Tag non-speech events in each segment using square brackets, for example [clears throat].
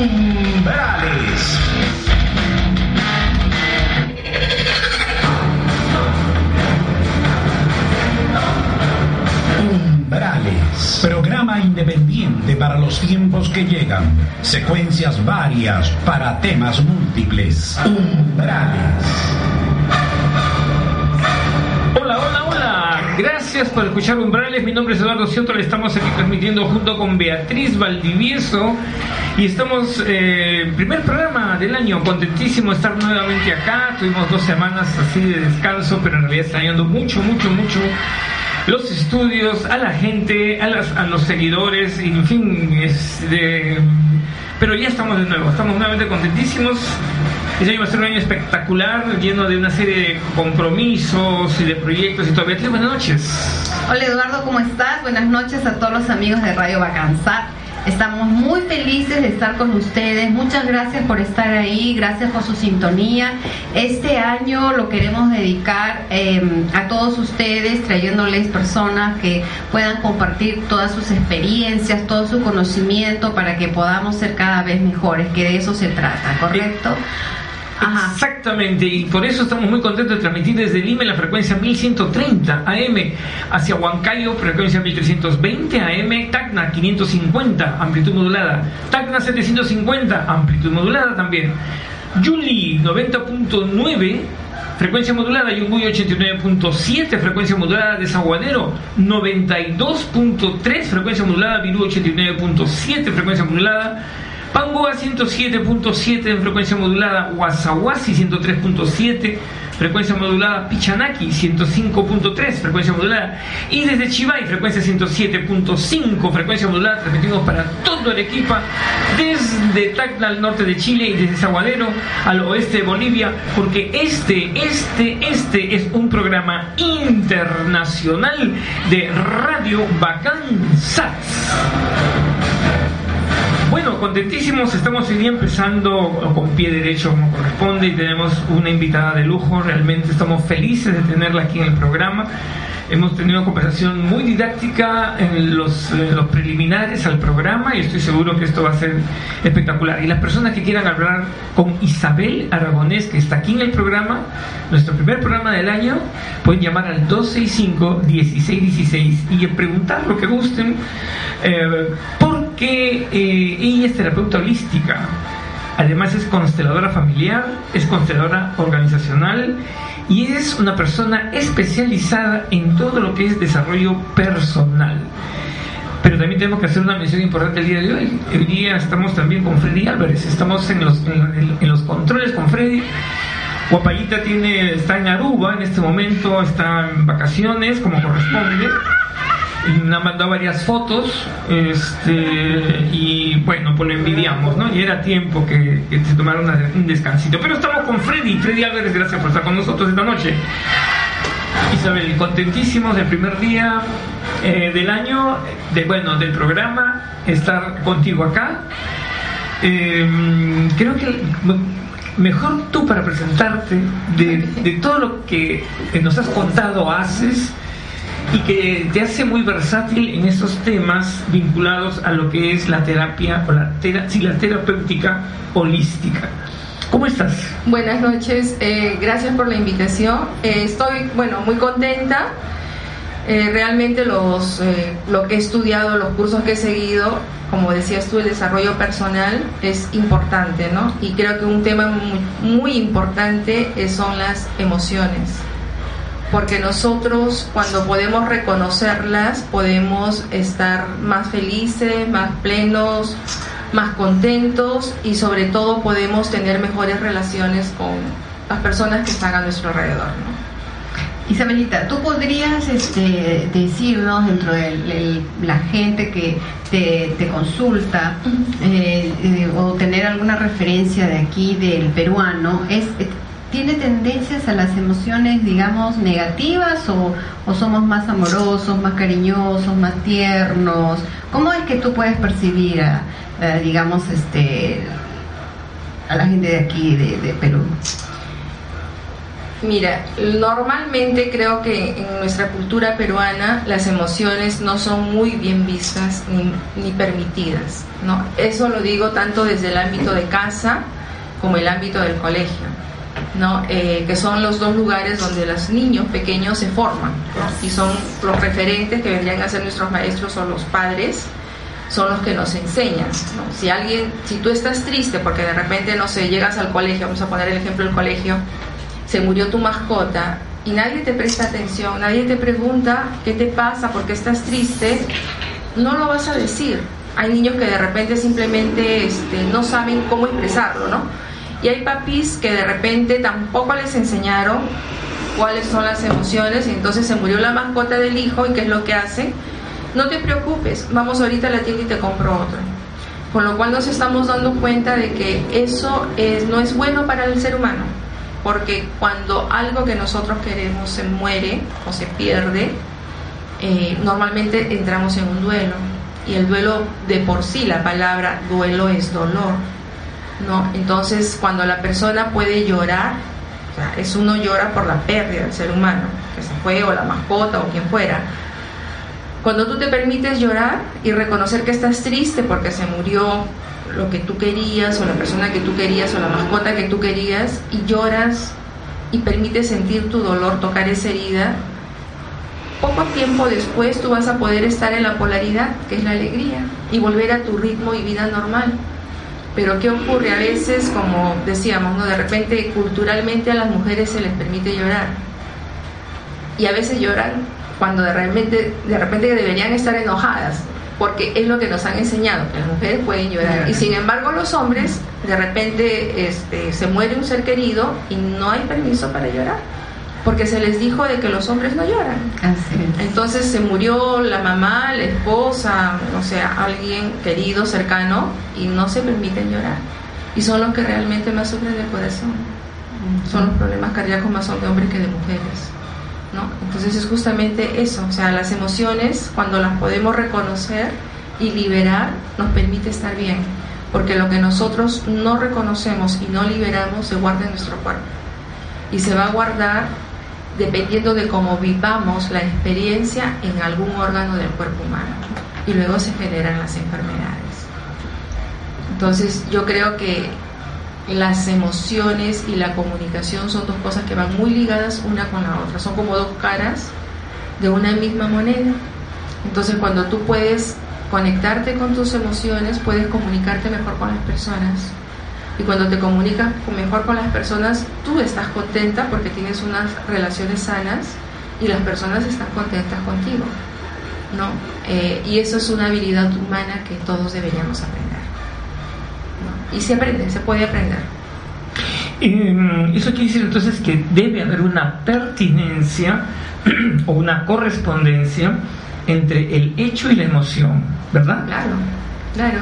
Umbrales. Umbrales. Programa independiente para los tiempos que llegan. Secuencias varias para temas múltiples. Umbrales. Gracias por escuchar Umbrales. Mi nombre es Eduardo Cioto. Le estamos aquí transmitiendo junto con Beatriz Valdivieso. Y estamos, eh, primer programa del año. Contentísimo de estar nuevamente acá. Tuvimos dos semanas así de descanso, pero en realidad extrañando mucho, mucho, mucho los estudios, a la gente, a, los seguidores, en fin, este, pero ya estamos de nuevo, estamos nuevamente contentísimos. Ese año va a ser un año espectacular, lleno de una serie de compromisos y de proyectos y. Beatriz, buenas noches. Hola Eduardo, ¿cómo estás? Buenas noches a todos los amigos de Radio Bacanzat. Estamos muy felices de estar con ustedes. Muchas gracias por estar ahí, gracias por su sintonía. Este año lo queremos dedicar eh, a todos ustedes, trayéndoles personas que puedan compartir todas sus experiencias, todo su conocimiento para que podamos ser cada vez mejores, que de eso se trata, ¿correcto? Exactamente, y por eso estamos muy contentos de transmitir desde Lima la frecuencia 1130 AM, hacia Huancayo, frecuencia 1320 AM, Tacna 550, amplitud modulada, Tacna 750, amplitud modulada también, Yuli 90.9, frecuencia modulada, Yunguy 89.7, frecuencia modulada, Desaguadero 92.3, frecuencia modulada, Virú 89.7, frecuencia modulada, Pangoa 107.7 en frecuencia modulada, Guasaguasi 103.7, frecuencia modulada, Pichanaki 105.3, frecuencia modulada, y desde Chivay, frecuencia 107.5, frecuencia modulada, transmitimos para todo el equipo, desde Tacna al norte de Chile y desde Zaguadero al oeste de Bolivia, porque este, este, este es un programa internacional de Radio Bacanzats. Contentísimos, estamos hoy día empezando con pie derecho como corresponde y tenemos una invitada de lujo, realmente estamos felices de tenerla aquí en el programa. Hemos tenido una conversación muy didáctica en los, en los, preliminares al programa y estoy seguro que esto va a ser espectacular. Y las personas que quieran hablar con Isabel Aragonés, que está aquí en el programa, nuestro primer programa del año, pueden llamar al 265-1616 y preguntar lo que gusten, eh, porque eh, ella es terapeuta holística. Además es consteladora familiar, es consteladora organizacional y es una persona especializada en todo lo que es desarrollo personal. Pero también tenemos que hacer una mención importante el día de hoy. Hoy día estamos también con Freddy Álvarez, estamos en los, en los controles con Freddy. Guapayita tiene, está en Aruba en este momento, está en vacaciones como corresponde me ha mandado varias fotos este, y bueno, pues lo envidiamos, ¿no? Y era tiempo que, que se tomara un descansito. Pero estamos con Freddy, Freddy Álvarez, gracias por estar con nosotros esta noche. Isabel, contentísimos del primer día eh, del año, de, bueno, del programa, estar contigo acá. Eh, creo que mejor tú para presentarte de, de todo lo que nos has contado, haces y que te hace muy versátil en esos temas vinculados a lo que es la terapia o la, tera, sí, la terapéutica holística. ¿Cómo estás? Buenas noches, eh, gracias por la invitación. Eh, estoy, bueno, muy contenta. Eh, realmente los, lo que he estudiado, los cursos que he seguido, como decías tú, el desarrollo personal es importante, ¿no? Y creo que un tema muy importante son las emociones porque nosotros cuando podemos reconocerlas podemos estar más felices, más plenos, más contentos y sobre todo podemos tener mejores relaciones con las personas que están a nuestro alrededor. ¿no? Isabelita, ¿tú podrías este, decirnos dentro de la gente que te, consulta eh, eh, o tener alguna referencia de aquí del peruano, es, ¿tiene tendencias a las emociones, digamos, negativas o, somos más amorosos, más cariñosos, más tiernos? ¿Cómo es que tú puedes percibir, a, digamos, este, a la gente de aquí, de Perú? Mira, normalmente creo que en nuestra cultura peruana las emociones no son muy bien vistas ni, permitidas. ¿no? Eso lo digo tanto desde el ámbito de casa como el ámbito del colegio, ¿no? Eh, que son los dos lugares donde los niños pequeños se forman y son los referentes que vendrían a ser nuestros maestros o los padres son los que nos enseñan. Si alguien, si tú estás triste porque de repente, no sé, llegas al colegio, vamos a poner el ejemplo del colegio, se murió tu mascota y nadie te presta atención, nadie te pregunta qué te pasa, por qué estás triste, no lo vas a decir. Hay niños que de repente simplemente este, no saben cómo expresarlo, ¿no? Y hay papis que de repente tampoco les enseñaron cuáles son las emociones y entonces se murió la mascota del hijo y qué es lo que hace. No te preocupes, vamos ahorita a la tienda y te compro otro. Con lo cual nos estamos dando cuenta de que eso es, no es bueno para el ser humano porque cuando algo que nosotros queremos se muere o se pierde, eh, normalmente entramos en un duelo. Y el duelo de por sí, la palabra duelo es dolor. ¿No? Entonces, cuando la persona puede llorar, es uno llora por la pérdida del ser humano, que se fue, o la mascota, o quien fuera. Cuando tú te permites llorar y reconocer que estás triste porque se murió lo que tú querías o la persona que tú querías o la mascota que tú querías y lloras y permites sentir tu dolor, tocar esa herida, poco tiempo después tú vas a poder estar en la polaridad, que es la alegría, y volver a tu ritmo y vida normal. Pero ¿qué ocurre? A veces, como decíamos, ¿no? de repente culturalmente a las mujeres se les permite llorar. Y a veces lloran cuando de repente, de repente deberían estar enojadas porque es lo que nos han enseñado, que las mujeres pueden llorar. Y sin embargo los hombres, de repente este, se muere un ser querido y no hay permiso para llorar, porque se les dijo de que los hombres no lloran. Entonces se murió la mamá, la esposa, o sea, alguien querido, cercano, y no se permiten llorar. Y son los que realmente más sufren del corazón. Son los problemas cardíacos más son de hombres que de mujeres. Entonces es justamente eso, o sea, las emociones cuando las podemos reconocer y liberar nos permite estar bien, porque lo que nosotros no reconocemos y no liberamos se guarda en nuestro cuerpo y se va a guardar dependiendo de cómo vivamos la experiencia en algún órgano del cuerpo humano y luego se generan las enfermedades. Entonces yo creo que las emociones y la comunicación son dos cosas que van muy ligadas una con la otra, son como dos caras de una misma moneda. Entonces cuando tú puedes conectarte con tus emociones, puedes comunicarte mejor con las personas. Y cuando te comunicas mejor con las personas, tú estás contenta porque tienes unas relaciones sanas y las personas están contentas contigo. ¿no? Eh, y eso es una habilidad humana que todos deberíamos aprender y se aprende, se puede aprender. Mm, eso quiere decir entonces que debe haber una pertinencia [clears throat] o una correspondencia entre el hecho y la emoción, ¿verdad? Claro, claro.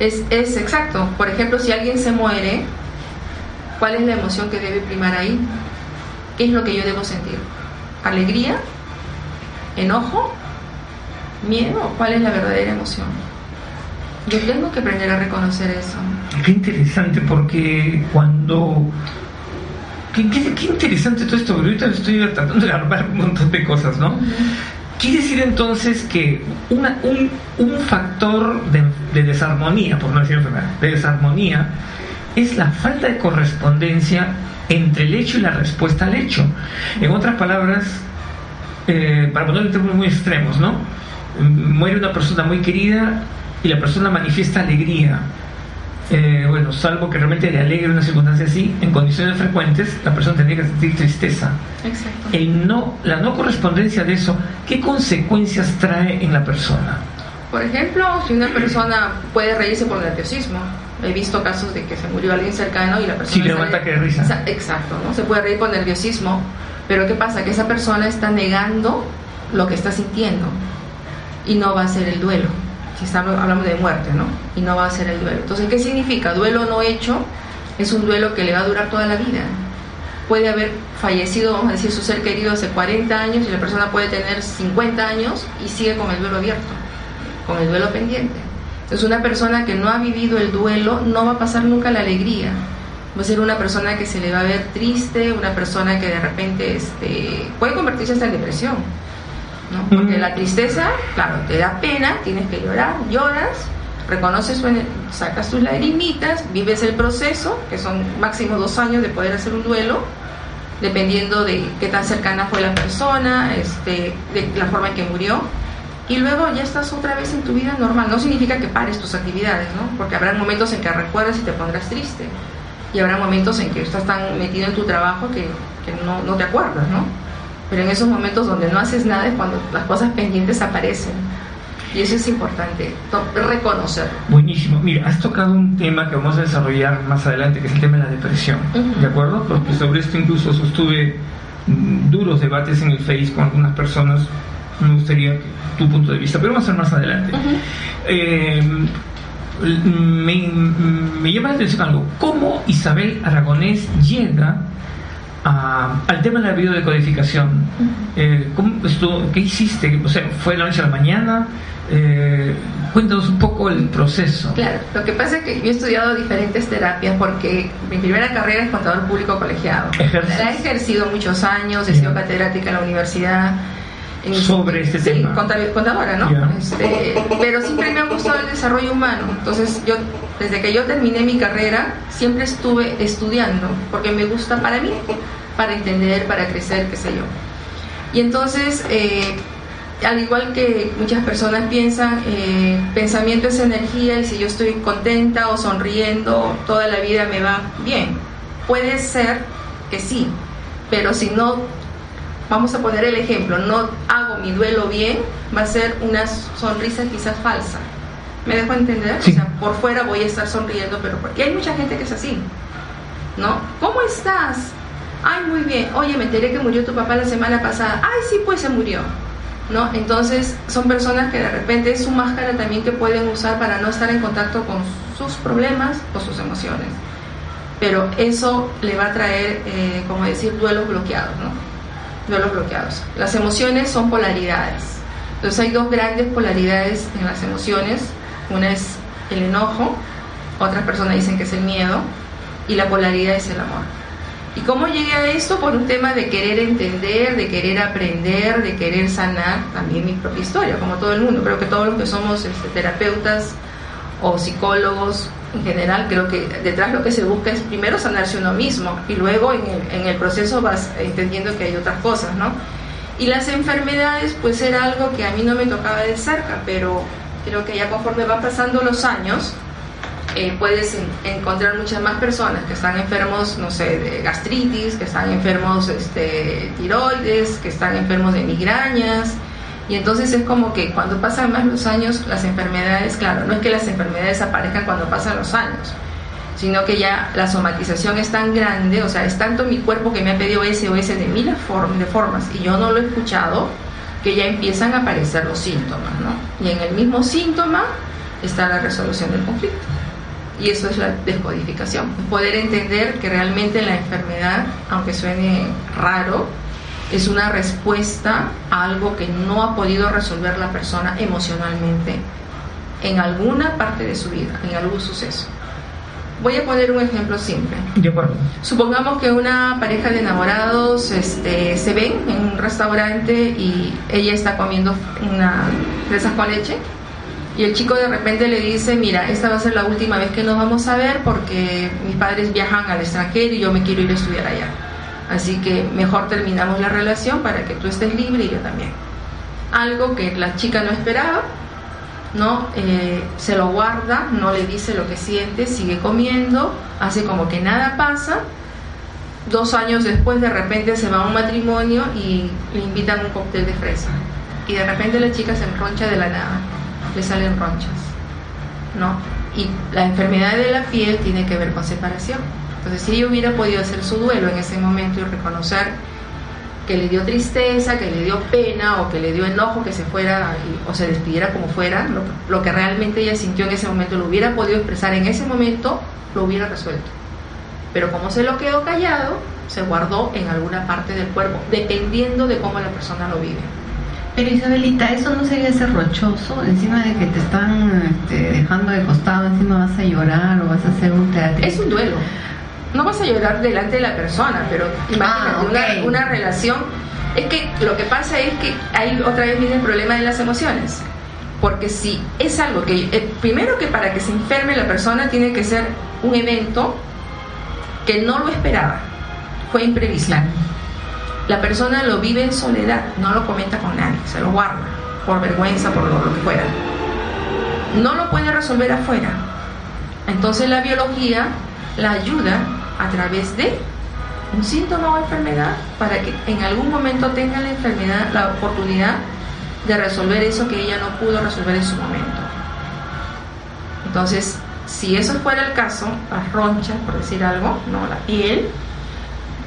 Es, es exacto. Por ejemplo, si alguien se muere, ¿cuál es la emoción que debe primar ahí? ¿Qué es lo que yo debo sentir? ¿Alegría? ¿Enojo? ¿Miedo? ¿Cuál es la verdadera emoción? Yo tengo que aprender a reconocer eso. Qué interesante, porque cuando. Qué, interesante todo esto, ahorita estoy tratando de armar un montón de cosas, ¿no? Quiere decir entonces que un, un, factor de, de, desarmonía, por no decir enfermedad, de desarmonía, es la falta de correspondencia entre el hecho y la respuesta al hecho. En otras palabras, eh, para ponerlo en términos muy extremos, ¿no? Muere una persona muy querida y la persona manifiesta alegría, eh, bueno, salvo que realmente le alegre una circunstancia así, en condiciones frecuentes, la persona tendría que sentir tristeza. Exacto. El no, la no correspondencia de eso, ¿qué consecuencias trae en la persona? Por ejemplo, si una persona puede reírse por nerviosismo, he visto casos de que se murió alguien cercano y la persona... Sí, le un ataque de risa. Exacto, ¿no? Se puede reír por nerviosismo, Pero ¿qué pasa? Que esa persona está negando lo que está sintiendo y no va a ser el duelo. Si hablamos de muerte, ¿no? Y no va a ser el duelo. Entonces, ¿qué significa? Duelo no hecho es un duelo que le va a durar toda la vida. Puede haber fallecido, vamos a decir, su ser querido hace 40 años y la persona puede tener 50 años y sigue con el duelo abierto, con el duelo pendiente. Entonces, una persona que no ha vivido el duelo no va a pasar nunca la alegría. Va a ser una persona que se le va a ver triste, una persona que de repente este, puede convertirse hasta en depresión. ¿No? Porque la tristeza, claro, te da pena, tienes que llorar, lloras, reconoces, sacas tus lagrimitas, vives el proceso, que son máximo dos años de poder hacer un duelo, dependiendo de qué tan cercana fue la persona, este, de la forma en que murió, y luego ya estás otra vez en tu vida normal. No significa que pares tus actividades, ¿no? Porque habrá momentos en que recuerdas y te pondrás triste, y habrá momentos en que estás tan metido en tu trabajo que, no te acuerdas, ¿no? Pero en esos momentos donde no haces nada es cuando las cosas pendientes aparecen. Y eso es importante, reconocerlo. Buenísimo. Mira, has tocado un tema que vamos a desarrollar más adelante, que es el tema de la depresión. ¿De acuerdo? Porque sobre esto incluso sostuve mm, duros debates en el Face con algunas personas. Me gustaría tu punto de vista, pero vamos a ver más adelante. Eh, me, me llama la atención algo. ¿Cómo Isabel Aragonés llega al tema de la biodecodificación, eh, ¿qué hiciste? O sea, ¿Fue de la noche a la mañana? Eh, cuéntanos un poco el proceso. Claro, lo que pasa es que yo he estudiado diferentes terapias porque mi primera carrera es contador público colegiado. La he ejercido muchos años, he sido catedrática en la universidad. Sobre este sí, tema. contadora, ¿no? Este, pero siempre me ha gustado el desarrollo humano. Entonces, yo, desde que yo terminé mi carrera, siempre estuve estudiando, porque me gusta para mí, para entender, para crecer, qué sé yo. Y entonces, eh, al igual que muchas personas piensan, eh, pensamiento es energía y si yo estoy contenta o sonriendo, toda la vida me va bien. Puede ser que sí, pero si no vamos a poner el ejemplo, no hago mi duelo bien, va a ser una sonrisa quizás falsa. ¿Me dejo entender? O sea, por fuera voy a estar sonriendo, pero porque hay mucha gente que es así. ¿No? ¿Cómo estás? Ay, muy bien. Oye, me enteré que murió tu papá la semana pasada. Ay, sí, pues se murió. ¿No? Entonces, son personas que de repente es su máscara también que pueden usar para no estar en contacto con sus problemas o sus emociones. Pero eso le va a traer, eh, como decir, duelos bloqueados, ¿no? Los bloqueados. Las emociones son polaridades. Entonces hay dos grandes polaridades en las emociones. Una es el enojo, otras personas dicen que es el miedo, y la polaridad es el amor. ¿Y cómo llegué a esto? Por un tema de querer entender, de querer aprender, de querer sanar también mi propia historia, como todo el mundo. Creo que todos los que somos este, terapeutas o psicólogos en general, creo que detrás lo que se busca es primero sanarse uno mismo y luego en el, en el proceso vas entendiendo que hay otras cosas, ¿no? Y las enfermedades, pues era algo que a mí no me tocaba de cerca, pero creo que ya conforme van pasando los años, eh, puedes encontrar muchas más personas que están enfermos, no sé, de gastritis, que están enfermos este, tiroides, que están enfermos de migrañas, y entonces es como que cuando pasan más los años, las enfermedades, claro, no es que las enfermedades aparezcan cuando pasan los años, sino que ya la somatización es tan grande, o sea, es tanto mi cuerpo que me ha pedido SOS de mil de formas y yo no lo he escuchado, que ya empiezan a aparecer los síntomas, ¿no? Y en el mismo síntoma está la resolución del conflicto. Y eso es la descodificación, poder entender que realmente la enfermedad, aunque suene raro, es una respuesta a algo que no ha podido resolver la persona emocionalmente en alguna parte de su vida, en algún suceso. Voy a poner un ejemplo simple. Supongamos que una pareja de enamorados este, se ven en un restaurante y ella está comiendo una fresas con leche y el chico de repente le dice, mira, esta va a ser la última vez que nos vamos a ver porque mis padres viajan al extranjero y yo me quiero ir a estudiar allá. Así que mejor terminamos la relación para que tú estés libre y yo también. Algo que la chica no esperaba, ¿no? Eh, se lo guarda, no le dice lo que siente, sigue comiendo, hace como que nada pasa. Dos años después de repente se va a un matrimonio y le invitan un cóctel de fresa. Y de repente la chica se enroncha de la nada, le salen ronchas, ¿no? Y la enfermedad de la piel tiene que ver con separación. Entonces, si ella hubiera podido hacer su duelo en ese momento y reconocer que le dio tristeza, que le dio pena o que le dio enojo que se fuera o se despidiera como fuera, lo, lo, que realmente ella sintió en ese momento, lo hubiera podido expresar en ese momento, lo hubiera resuelto. Pero como se lo quedó callado, se guardó en alguna parte del cuerpo, dependiendo de cómo la persona lo vive. Pero Isabelita, ¿eso no sería ser rochoso? Encima de que te están este, dejando de costado, encima vas a llorar o vas a hacer un teatro. Es un duelo. No vas a llorar delante de la persona, pero imagínate ah, una, relación. Es que lo que pasa es que ahí otra vez viene el problema de las emociones. Porque si es algo que, eh, primero que para que se enferme la persona tiene que ser un evento que no lo esperaba, fue imprevisto la persona lo vive en soledad, no lo comenta con nadie, se lo guarda, por vergüenza, por lo, que fuera. No lo puede resolver afuera. Entonces la biología la ayuda a través de un síntoma o enfermedad para que en algún momento tenga la enfermedad la oportunidad de resolver eso que ella no pudo resolver en su momento. Entonces, si eso fuera el caso, las ronchas, por decir algo, no la piel,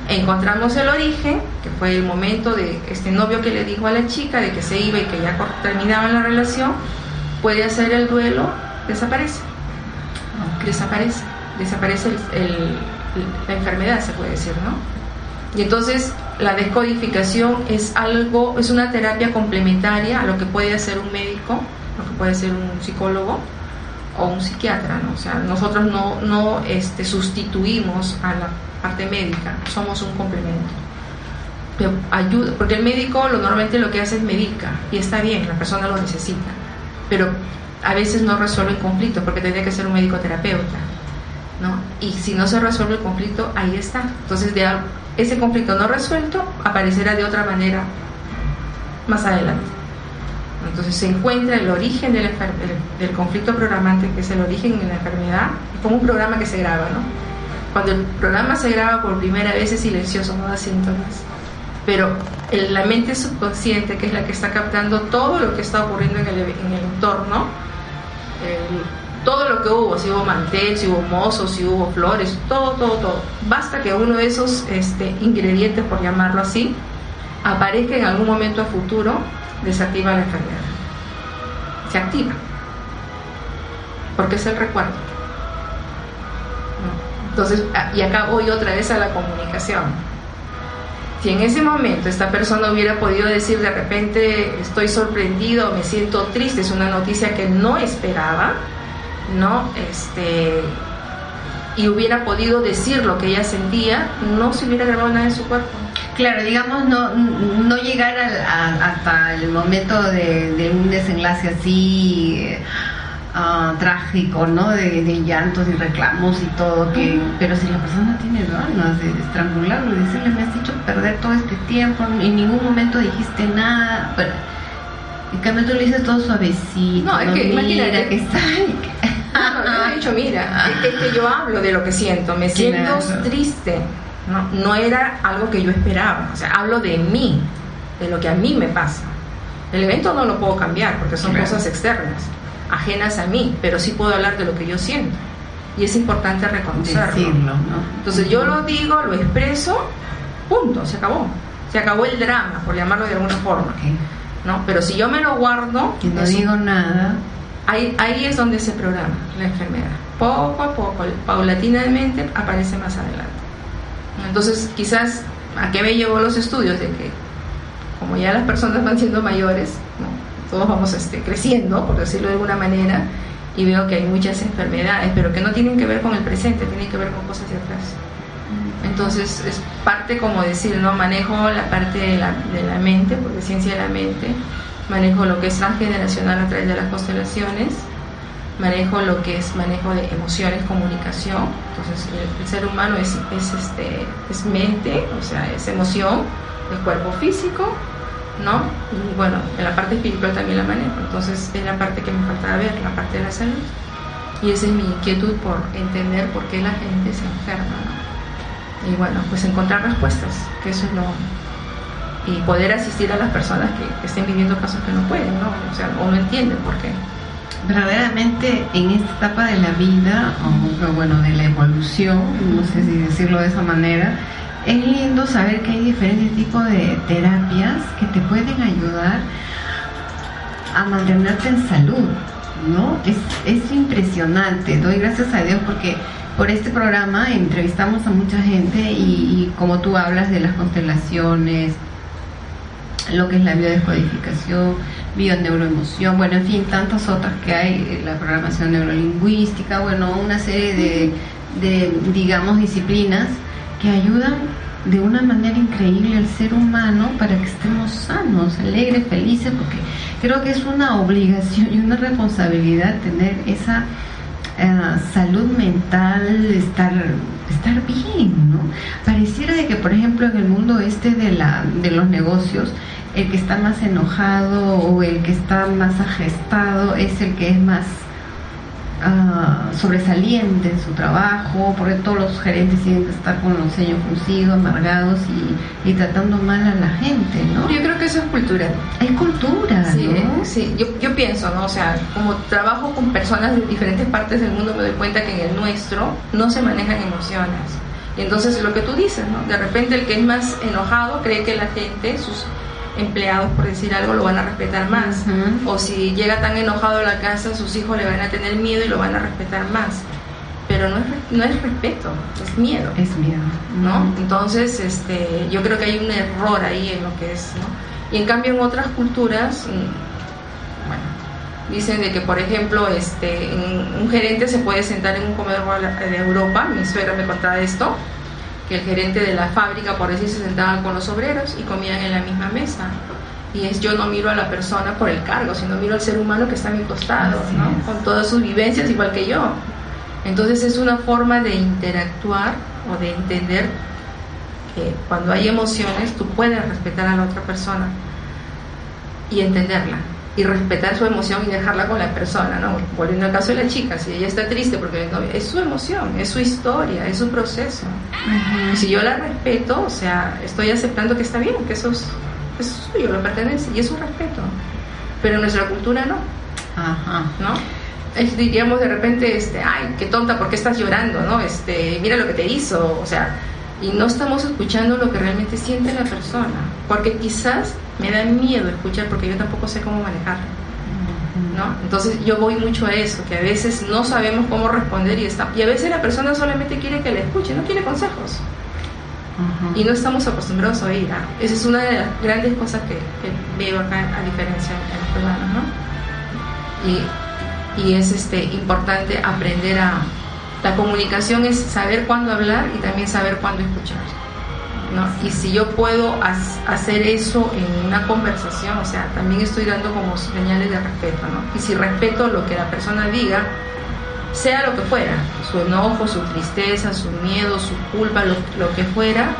encontramos el origen, que fue el momento de este novio que le dijo a la chica de que se iba y que ya terminaba la relación, puede hacer el duelo, desaparece. Desaparece, desaparece la enfermedad, se puede decir, ¿no? Y entonces la descodificación es algo, es una terapia complementaria a lo que puede hacer un médico, lo que puede hacer un psicólogo o un psiquiatra, ¿no? O sea, nosotros no, no este, sustituimos a la parte médica, somos un complemento. Ayuda, porque el médico lo normalmente lo que hace es medica y está bien, la persona lo necesita, pero a veces no resuelve el conflicto porque tendría que ser un médico terapeuta, ¿no? Y si no se resuelve el conflicto, ahí está. Entonces, de ese conflicto no resuelto aparecerá de otra manera más adelante. Entonces se encuentra el origen del, del conflicto programante, que es el origen de la enfermedad, como un programa que se graba, ¿no? Cuando el programa se graba por primera vez es silencioso, no da síntomas. Pero la mente subconsciente, que es la que está captando todo lo que está ocurriendo en el, entorno, todo lo que hubo, si hubo mantel, si hubo mozos, si hubo flores, todo, todo, todo. Basta que uno de esos este, ingredientes, por llamarlo así, aparezca en algún momento a futuro, desactiva la enfermedad. Se activa. Porque es el recuerdo. Entonces, ah, y acá voy otra vez a la comunicación. Si en ese momento esta persona hubiera podido decir de repente estoy sorprendido, me siento triste, es una noticia que no esperaba, ¿no? Este, y hubiera podido decir lo que ella sentía, no se hubiera grabado nada en su cuerpo. Claro, digamos, no, no llegar hasta el momento de, de un desenlace así uh, trágico, ¿no? De, llantos y reclamos y todo, que, pero si la persona tiene ganas de, estrangularlo, de decirle, me has hecho perder todo este tiempo, en ningún momento dijiste nada, bueno, en cambio tú le dices todo suavecito, no, es que mira que está... [laughs] No, no, he dicho, mira, es, que yo hablo de lo que siento, me siento triste, no, no era algo que yo esperaba, o sea, hablo de mí, de lo que a mí me pasa. El evento no lo puedo cambiar porque son cosas externas ajenas a mí, pero sí puedo hablar de lo que yo siento. Y es importante reconocerlo. Entonces yo lo digo, lo expreso, punto, se acabó. Se acabó el drama, por llamarlo de alguna forma. ¿no? Pero si yo me lo guardo... Y no digo nada. Ahí, ahí es donde se programa la enfermedad. Poco a poco, paulatinamente, aparece más adelante. Entonces, quizás, ¿a qué me llevó los estudios? De que, como ya las personas van siendo mayores, todos vamos este, creciendo, por decirlo de alguna manera, y veo que hay muchas enfermedades, pero que no tienen que ver con el presente, tienen que ver con cosas de atrás. Entonces es parte como decir, ¿no? Manejo la parte de la, de la mente, porque ciencia de la mente, manejo lo que es transgeneracional a través de las constelaciones, manejo lo que es manejo de emociones, comunicación. Entonces el, ser humano es, es, este, es mente, o sea, es emoción, el cuerpo físico ¿no? Y bueno, en la parte espiritual también la manejo, entonces es la parte que me faltaba ver, la parte de la salud. Y esa es mi inquietud por entender por qué la gente se enferma, Y bueno, pues encontrar respuestas, que eso es. Y poder asistir a las personas que, estén viviendo casos que no pueden, ¿no? O sea, o no entienden por qué. Verdaderamente en esta etapa de la vida, o bueno, de la evolución, no sé si decirlo de esa manera, es lindo saber que hay diferentes tipos de terapias que te pueden ayudar a mantenerte en salud, ¿no? Es, es impresionante, doy gracias a Dios porque por este programa entrevistamos a mucha gente y, y como tú hablas de las constelaciones, lo que es la biodescodificación, bioneuroemoción, bueno, en fin, tantas otras que hay, la programación neurolingüística, bueno, una serie de, de digamos, disciplinas que ayudan de una manera increíble al ser humano para que estemos sanos, alegres, felices, porque creo que es una obligación y una responsabilidad tener esa eh, salud mental, estar, estar bien, ¿no? Pareciera de que, por ejemplo, en el mundo este de, la, de los negocios, el que está más enojado o el que está más agestado es el que es más uh, sobresaliente en su trabajo, porque todos los gerentes tienen que estar con los ceños fruncidos, amargados y, y, tratando mal a la gente, ¿no? Yo creo que eso es cultura. Es cultura, sí, ¿no? Sí, yo, yo pienso, ¿no? O sea, como trabajo con personas de diferentes partes del mundo, me doy cuenta que en el nuestro no se manejan emociones. Y entonces lo que tú dices, ¿no? De repente el que es más enojado cree que la gente, sus empleados, por decir algo, lo van a respetar más. Ujú. O si llega tan enojado a la casa, sus hijos le van a tener miedo y lo van a respetar más. Pero no es, no es respeto, es miedo. Es miedo, ¿no? Entonces, este, yo creo que hay un error ahí en lo que es, ¿no? Y en cambio en otras culturas, mm, bueno, dicen de que, por ejemplo, este, un gerente se puede sentar en un comedor de Europa, mi suegra me contaba esto, que el gerente de la fábrica, por decir, se sentaba con los obreros y comían en la misma mesa. Y es yo no miro a la persona por el cargo, sino miro al ser humano que está a mi costado. Con todas sus vivencias igual que yo. Entonces es una forma de interactuar o de entender que cuando hay emociones tú puedes respetar a la otra persona y entenderla y respetar su emoción y dejarla con la persona, ¿no? Volviendo al caso de la chica, si ella está triste porque es su emoción, es su historia, es su proceso. Y si yo la respeto, o sea, estoy aceptando que está bien, que eso es, es suyo, lo pertenece y es un respeto. Pero en nuestra cultura no. Ajá. ¿no? Es, diríamos de repente, este, ay, qué tonta, ¿por qué estás llorando? ¿no? Este, mira lo que te hizo, o sea, y no estamos escuchando lo que realmente siente la persona, porque quizás me da miedo escuchar porque yo tampoco sé cómo manejarlo, ¿no? Entonces yo voy mucho a eso, que a veces no sabemos cómo responder y está, y a veces la persona solamente quiere que le escuche, no quiere consejos y no estamos acostumbrados a oír. ¿ah? Esa es una de las grandes cosas que, que veo acá, a diferencia en los peruanos, ¿no? Y, y es este, importante aprender a... La comunicación es saber cuándo hablar y también saber cuándo escuchar. ¿No? Y si yo puedo hacer eso en una conversación, o sea, también estoy dando como señales de respeto, ¿no? Y si respeto lo que la persona diga, sea lo que fuera, su enojo, su tristeza, su miedo, su culpa, lo, lo que fuera,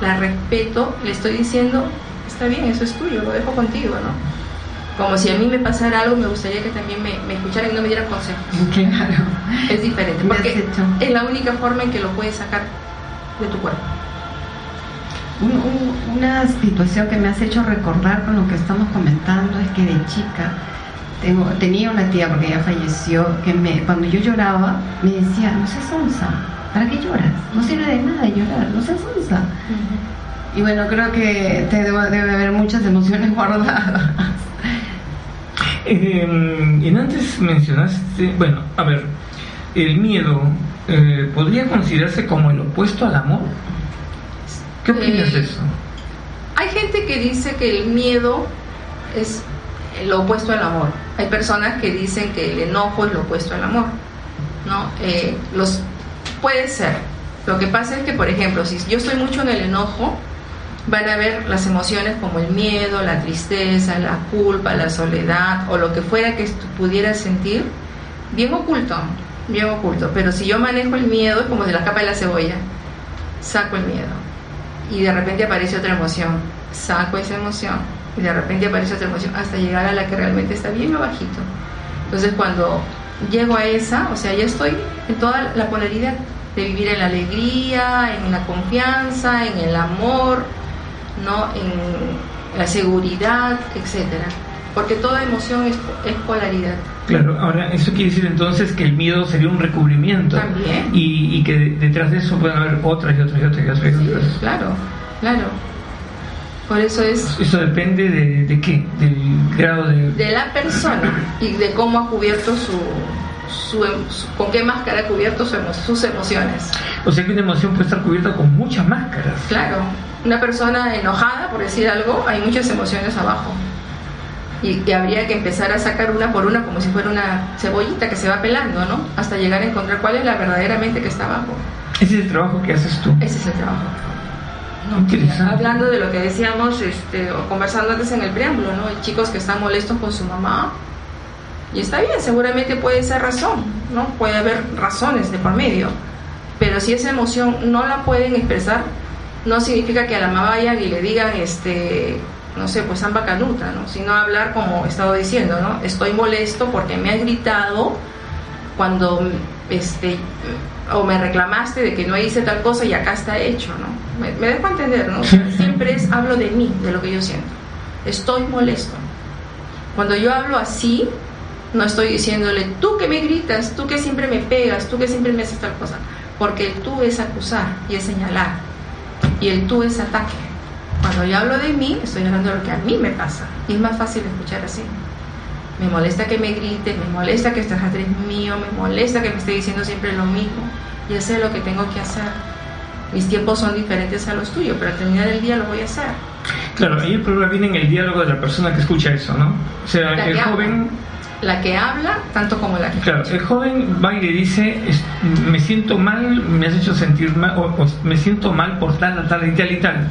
la respeto, le estoy diciendo, está bien, eso es tuyo, lo dejo contigo, ¿no? Como si a mí me pasara algo, me gustaría que también me, me escucharan y no me dieran consejos. [laughs] Claro. Es diferente, porque es la única forma en que lo puedes sacar de tu cuerpo. Un- un- una situación que me has hecho recordar con lo que estamos comentando es que de chica tengo, tenía una tía, porque ella falleció, que me, cuando yo lloraba me decía, no seas onza, ¿para qué lloras? No sirve de nada llorar, no seas onza. Y bueno, creo que te debo- debe haber muchas emociones guardadas. Eh, y antes mencionaste, bueno, a ver, el miedo eh, podría considerarse como el opuesto al amor. ¿Qué opinas de Eh, eso? Hay gente que dice que el miedo es lo opuesto al amor. Hay personas que dicen que el enojo es lo opuesto al amor. ¿no? Eh, los, puede ser. Lo que pasa es que, por ejemplo, si yo estoy mucho en el enojo, van a ver las emociones como el miedo, la tristeza, la culpa, la soledad o lo que fuera que pudieras sentir, bien oculto, bien oculto. Pero si yo manejo el miedo, es como de la capa de la cebolla, saco el miedo y de repente aparece otra emoción, saco esa emoción y de repente aparece otra emoción hasta llegar a la que realmente está bien abajito. Entonces cuando llego a esa, o sea, ya estoy en toda la polaridad de vivir en la alegría, en la confianza, en el amor, ¿no? en la seguridad, etcétera. Porque toda emoción es, es polaridad. Claro, ahora eso quiere decir entonces que el miedo sería un recubrimiento También. Y, y que de- detrás de eso pueden haber otras y otras y otras y otras. Claro, claro. Por eso es Eso depende de, de qué, del grado de... de la persona y de cómo ha cubierto su, su, em- su- con qué máscara ha cubierto su sus emociones. O sea que una emoción puede estar cubierta con muchas máscaras. Claro, una persona enojada, por decir algo, hay muchas emociones abajo. Y, y habría que empezar a sacar una por una como si fuera una cebollita que se va pelando, ¿no? Hasta llegar a encontrar cuál es la verdaderamente que está abajo. Ese es el trabajo que haces tú. Ese es el trabajo. Interesante. Hablando de lo que decíamos, este, o conversando antes en el preámbulo, ¿no? Hay chicos que están molestos con su mamá. Y está bien, seguramente puede ser razón, ¿no? Puede haber razones de por medio. Pero si esa emoción no la pueden expresar, no significa que a la mamá vayan y le digan, este, no sé, pues samba canuta, ¿no? Sino hablar como he estado diciendo, ¿no? Estoy molesto porque me ha gritado cuando este o me reclamaste de que no hice tal cosa y acá está hecho, ¿no? Me, me dejo entender, ¿no? O sea, [laughs] siempre es hablo de mí, de lo que yo siento. Estoy molesto. Cuando yo hablo así, no estoy diciéndole, tú que me gritas, tú que siempre me pegas, tú que siempre me haces tal cosa. Porque el tú es acusar y es señalar. Y el tú es ataque. Cuando yo hablo de mí, estoy hablando de lo que a mí me pasa. Y es más fácil escuchar así. Me molesta que me grites, me molesta que estés atrás mío, me molesta que me esté diciendo siempre lo mismo. Ya sé lo que tengo que hacer. Mis tiempos son diferentes a los tuyos, pero al terminar el día lo voy a hacer. Claro, ahí el problema viene en el diálogo de la persona que escucha eso, ¿no? O sea, el joven... La que habla, tanto como la que Claro, el joven va y le dice, me siento mal, me has hecho sentir mal, o, o me siento mal por tal, tal, y tal y tal.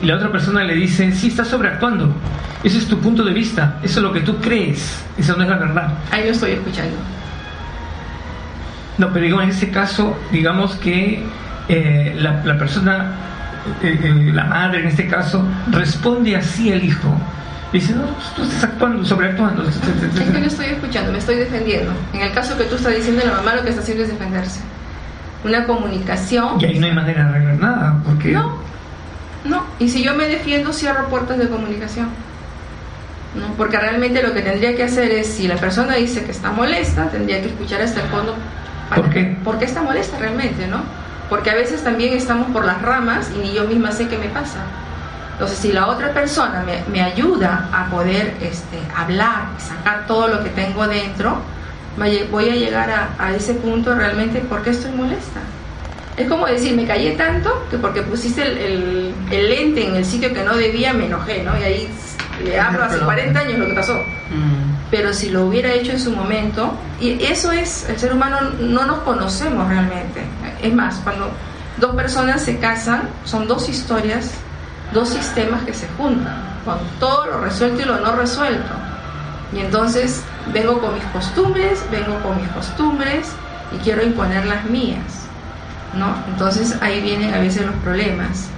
Y la otra persona le dice, sí, estás sobreactuando. Ese es tu punto de vista, eso es lo que tú crees, eso no es la verdad. Ahí lo estoy escuchando. No, pero digo, en ese caso, digamos que eh, la, la persona, eh, eh, la madre en este caso, responde así al hijo. Dice, no, pues tú estás actuando, sobreactuando. Es que no estoy escuchando, me estoy defendiendo. En el caso que tú estás diciendo, la mamá lo que está haciendo es defenderse. Una comunicación. Y ahí no hay manera de arreglar nada, porque... No, no. Y si yo me defiendo, cierro puertas de comunicación. ¿no? Porque realmente lo que tendría que hacer es, si la persona dice que está molesta, tendría que escuchar hasta el fondo. para- ¿Por qué? ¿Por qué está molesta realmente, no? Porque a veces también estamos por las ramas y ni yo misma sé qué me pasa. Entonces, si la otra persona me, me ayuda a poder este, hablar, sacar todo lo que tengo dentro, voy a llegar a, a ese punto realmente, ¿por qué estoy molesta? Es como decir, me callé tanto que porque pusiste el, el- el lente en el sitio que no debía, me enojé, ¿no? Y ahí le hablo hace 40 años lo que pasó. Pero si lo hubiera hecho en su momento, y eso es, el ser humano no nos conocemos realmente. Es más, cuando dos personas se casan, son dos historias, dos sistemas que se juntan, con todo lo resuelto y lo no resuelto. Y entonces vengo con mis costumbres, vengo con mis costumbres y quiero imponer las mías. ¿no? Entonces ahí vienen a veces los problemas.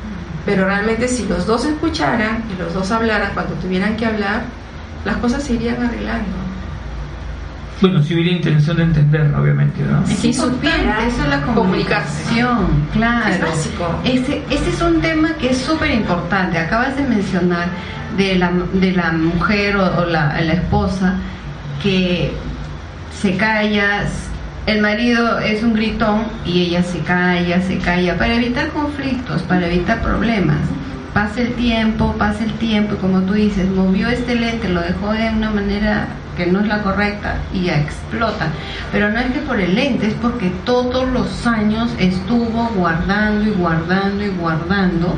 Pero realmente si los dos escucharan y los dos hablaran cuando tuvieran que hablar, las cosas se irían arreglando. Bueno, si hubiera intención de entender, obviamente, ¿no? Es Si importante, supiera eso es la comunicarse. comunicación, claro. Es básico. Ese, ese es un tema que es súper importante. Acabas de mencionar de la, de la mujer o, o la, la esposa que se calla, el marido es un gritón y ella se calla, se calla, para evitar conflictos, para evitar problemas. Pasa el tiempo, pasa el tiempo, y como tú dices, movió este lente, lo dejó de una manera que no es la correcta y ya explota. Pero no es que por el lente, es porque todos los años estuvo guardando y guardando y guardando.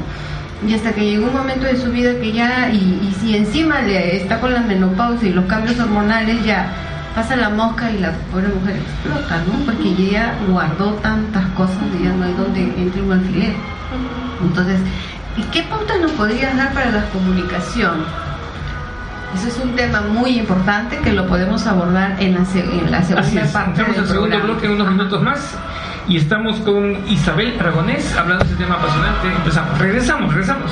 Y hasta que llegó un momento de su vida que ya, y, y si encima le está con la menopausia y los cambios hormonales, ya pasa la mosca y la pobre mujer explota, ¿no? Porque ella guardó tantas cosas y ya no hay donde entre un alfiler. Entonces, ¿y qué pautas nos podrías dar para la comunicación? Ese es un tema muy importante que lo podemos abordar en la, en la segunda es, parte entramos al segundo programa. bloque en unos minutos más y estamos con Isabel Aragonés hablando de este tema apasionante. Empezamos, regresamos, regresamos.